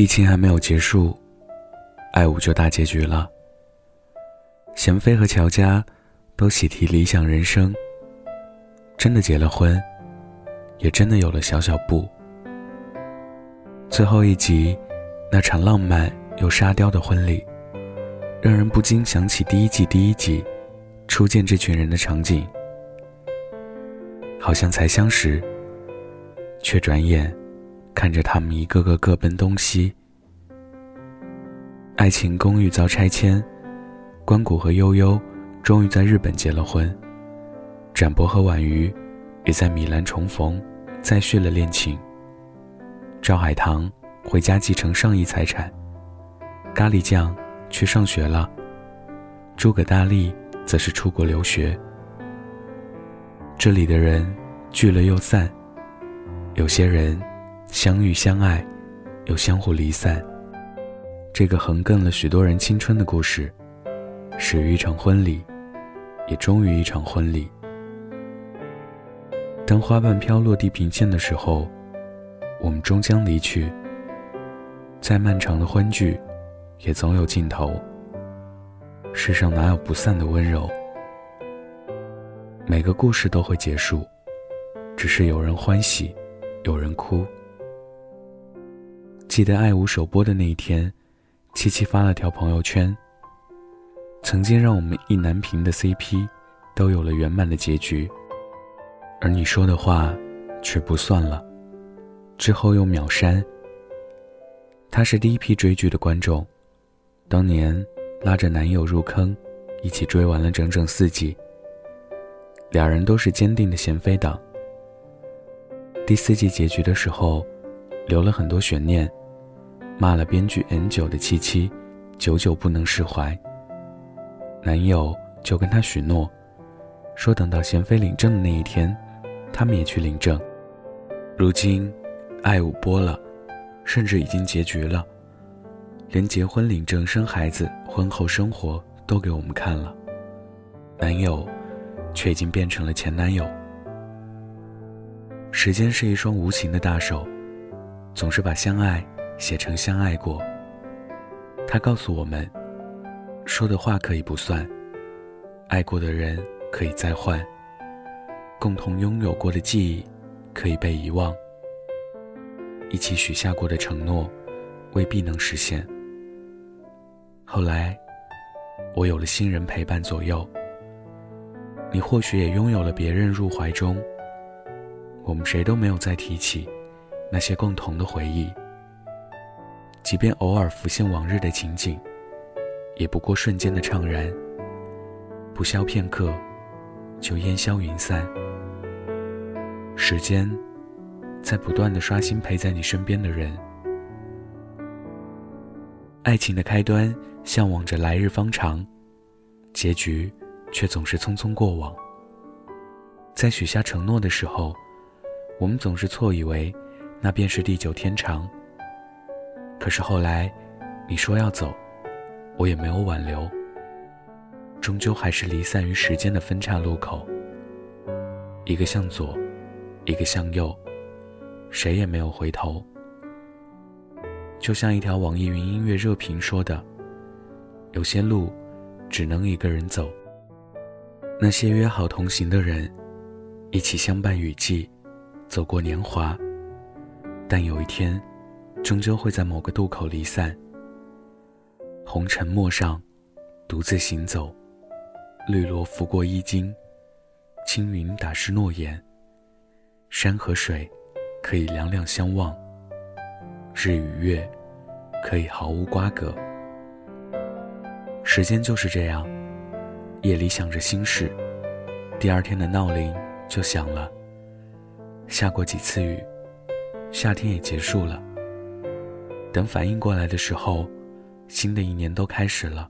疫情还没有结束，爱五就大结局了。贤妃和乔家都喜提理想人生，真的结了婚，也真的有了小小布。最后一集，那场浪漫又沙雕的婚礼，让人不禁想起第一季第一集初见这群人的场景，好像才相识，却转眼。看着他们一个个各奔东西，爱情公寓遭拆迁，关谷和悠悠终于在日本结了婚，展博和婉瑜也在米兰重逢，再续了恋情。赵海棠回家继承上亿财产，咖喱酱去上学了，诸葛大力则是出国留学。这里的人聚了又散，有些人。相遇相爱，又相互离散。这个横亘了许多人青春的故事，始于一场婚礼，也终于一场婚礼。当花瓣飘落地平线的时候，我们终将离去。再漫长的欢聚，也总有尽头。世上哪有不散的温柔？每个故事都会结束，只是有人欢喜，有人哭。记得《爱无》首播的那一天，七七发了条朋友圈。曾经让我们意难平的 CP，都有了圆满的结局。而你说的话，却不算了。之后又秒删。他是第一批追剧的观众，当年拉着男友入坑，一起追完了整整四季。两人都是坚定的贤妃党。第四季结局的时候，留了很多悬念。骂了编剧 N 久的七七，久久不能释怀。男友就跟她许诺，说等到贤妃领证的那一天，他们也去领证。如今，爱五播了，甚至已经结局了，连结婚领证、生孩子、婚后生活都给我们看了。男友，却已经变成了前男友。时间是一双无情的大手，总是把相爱。写成相爱过。他告诉我们，说的话可以不算，爱过的人可以再换，共同拥有过的记忆可以被遗忘，一起许下过的承诺未必能实现。后来，我有了新人陪伴左右，你或许也拥有了别人入怀中。我们谁都没有再提起那些共同的回忆。即便偶尔浮现往日的情景，也不过瞬间的怅然。不消片刻，就烟消云散。时间在不断的刷新陪在你身边的人。爱情的开端向往着来日方长，结局却总是匆匆过往。在许下承诺的时候，我们总是错以为那便是地久天长。可是后来，你说要走，我也没有挽留。终究还是离散于时间的分岔路口。一个向左，一个向右，谁也没有回头。就像一条网易云音乐热评说的：“有些路，只能一个人走。那些约好同行的人，一起相伴雨季，走过年华。但有一天。”终究会在某个渡口离散。红尘陌上，独自行走，绿萝拂过衣襟，青云打湿诺言。山和水，可以两两相望；日与月，可以毫无瓜葛。时间就是这样，夜里想着心事，第二天的闹铃就响了。下过几次雨，夏天也结束了。等反应过来的时候，新的一年都开始了。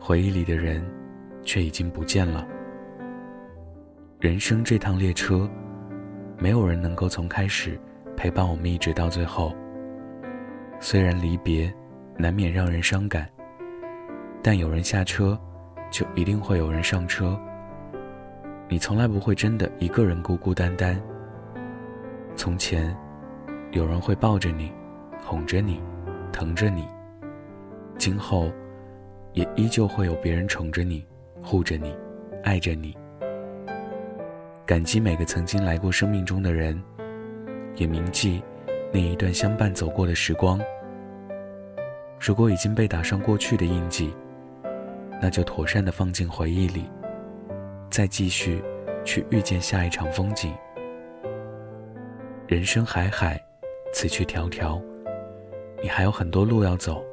回忆里的人，却已经不见了。人生这趟列车，没有人能够从开始陪伴我们一直到最后。虽然离别难免让人伤感，但有人下车，就一定会有人上车。你从来不会真的一个人孤孤单单。从前，有人会抱着你。哄着你，疼着你。今后，也依旧会有别人宠着你，护着你，爱着你。感激每个曾经来过生命中的人，也铭记那一段相伴走过的时光。如果已经被打上过去的印记，那就妥善的放进回忆里，再继续去遇见下一场风景。人生海海，此去迢迢，你还有很多路要走，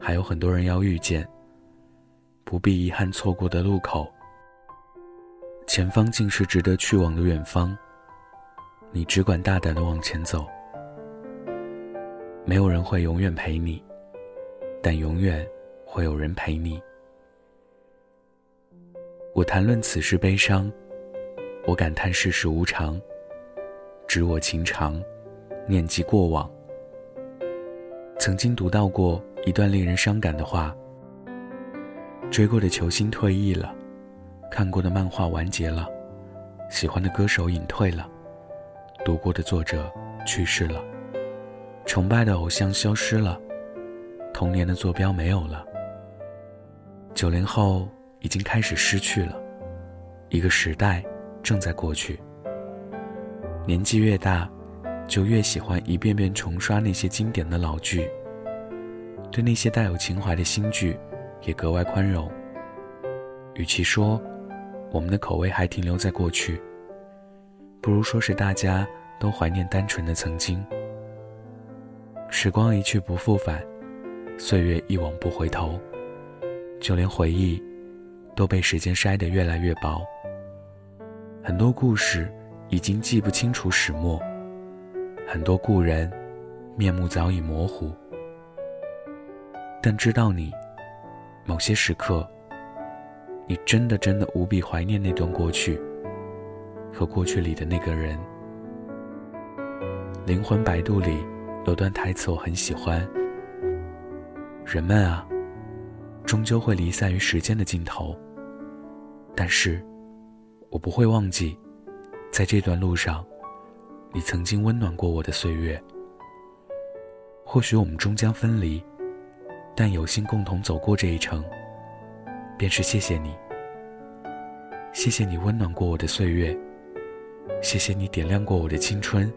还有很多人要遇见，不必遗憾错过的路口。前方尽是值得去往的远方，你只管大胆的往前走。没有人会永远陪你，但永远会有人陪你。我谈论此事悲伤，我感叹世事无常，知我情长，念及过往。曾经读到过一段令人伤感的话：追过的球星退役了。看过的漫画完结了，喜欢的歌手隐退了，读过的作者去世了，崇拜的偶像消失了，童年的坐标没有了。九零后已经开始失去了，一个时代正在过去。年纪越大，就越喜欢一遍遍重刷那些经典的老剧，对那些带有情怀的新剧也格外宽容。与其说，我们的口味还停留在过去，不如说是大家都怀念单纯的曾经。时光一去不复返，岁月一往不回头，就连回忆都被时间筛得越来越薄。很多故事已经记不清楚始末，很多故人面目早已模糊，但知道你某些时刻。你真的真的无比怀念那段过去，和过去里的那个人。灵魂摆渡里有段台词我很喜欢：人们啊，终究会离散于时间的尽头。但是，我不会忘记，在这段路上，你曾经温暖过我的岁月。或许我们终将分离，但有幸共同走过这一程。便是谢谢你，谢谢你温暖过我的岁月，谢谢你点亮过我的青春，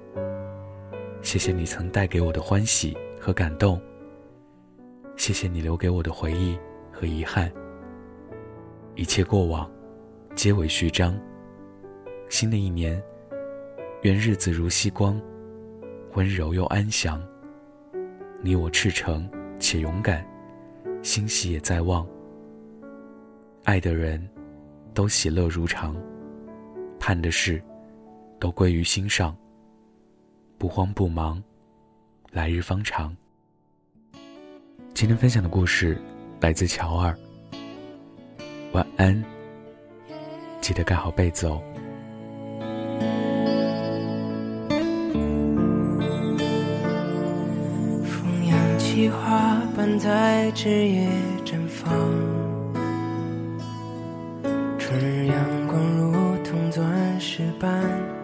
谢谢你曾带给我的欢喜和感动，谢谢你留给我的回忆和遗憾。一切过往，皆为序章。新的一年，愿日子如夕光，温柔又安详。你我赤诚且勇敢，欣喜也在望。爱的人，都喜乐如常；盼的事，都归于心上。不慌不忙，来日方长。今天分享的故事来自乔二。晚安，记得盖好被子哦。扬起花瓣在枝叶绽放。春日阳光如同钻石般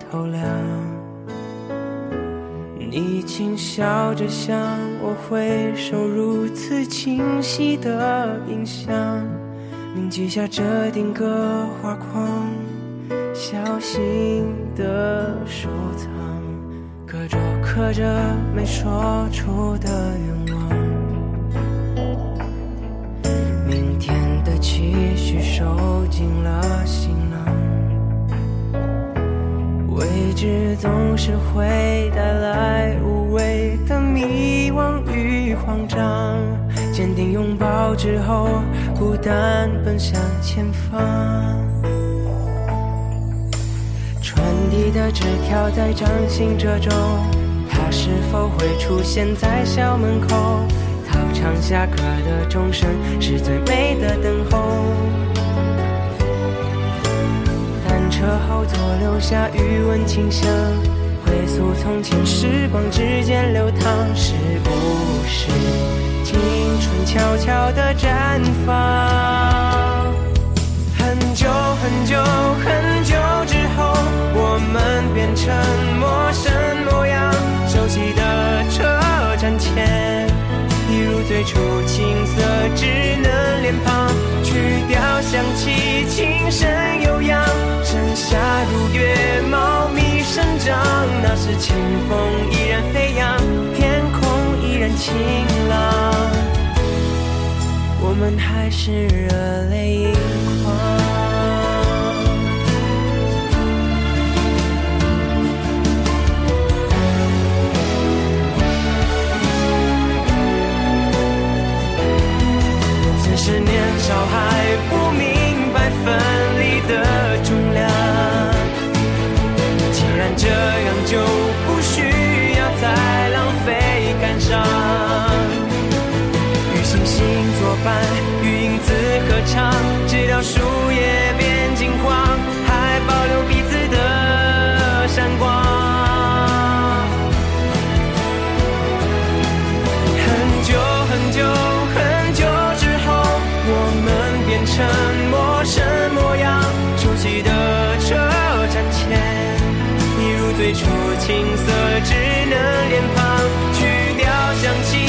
透亮，你轻笑着向我挥手，如此清晰的印象，铭记下这定格画框，小心的收藏，课桌刻着没说出的愿望。收进了行囊，未知总是会带来无谓的迷惘与慌张。坚定拥抱之后，孤单奔向前方。传递的纸条在掌心褶皱，它是否会出现在校门口？操场下课的钟声是最美的等候。车后座留下余温清香，回溯从前，时光指尖流淌，是不是青春悄悄的绽放？很久很久很久之后，我们变成陌生模样，熟悉的车站前，一如最初青涩稚嫩脸庞，去掉响起轻声。那时清风依然飞扬，天空依然晴朗，我们还是热泪盈眶。伴，与影子合唱，直到树叶变金黄，还保留彼此的闪光。很久很久很久之后，我们变。成陌生模样，熟悉的车站前，一如最初青涩稚嫩脸庞，去掉香气，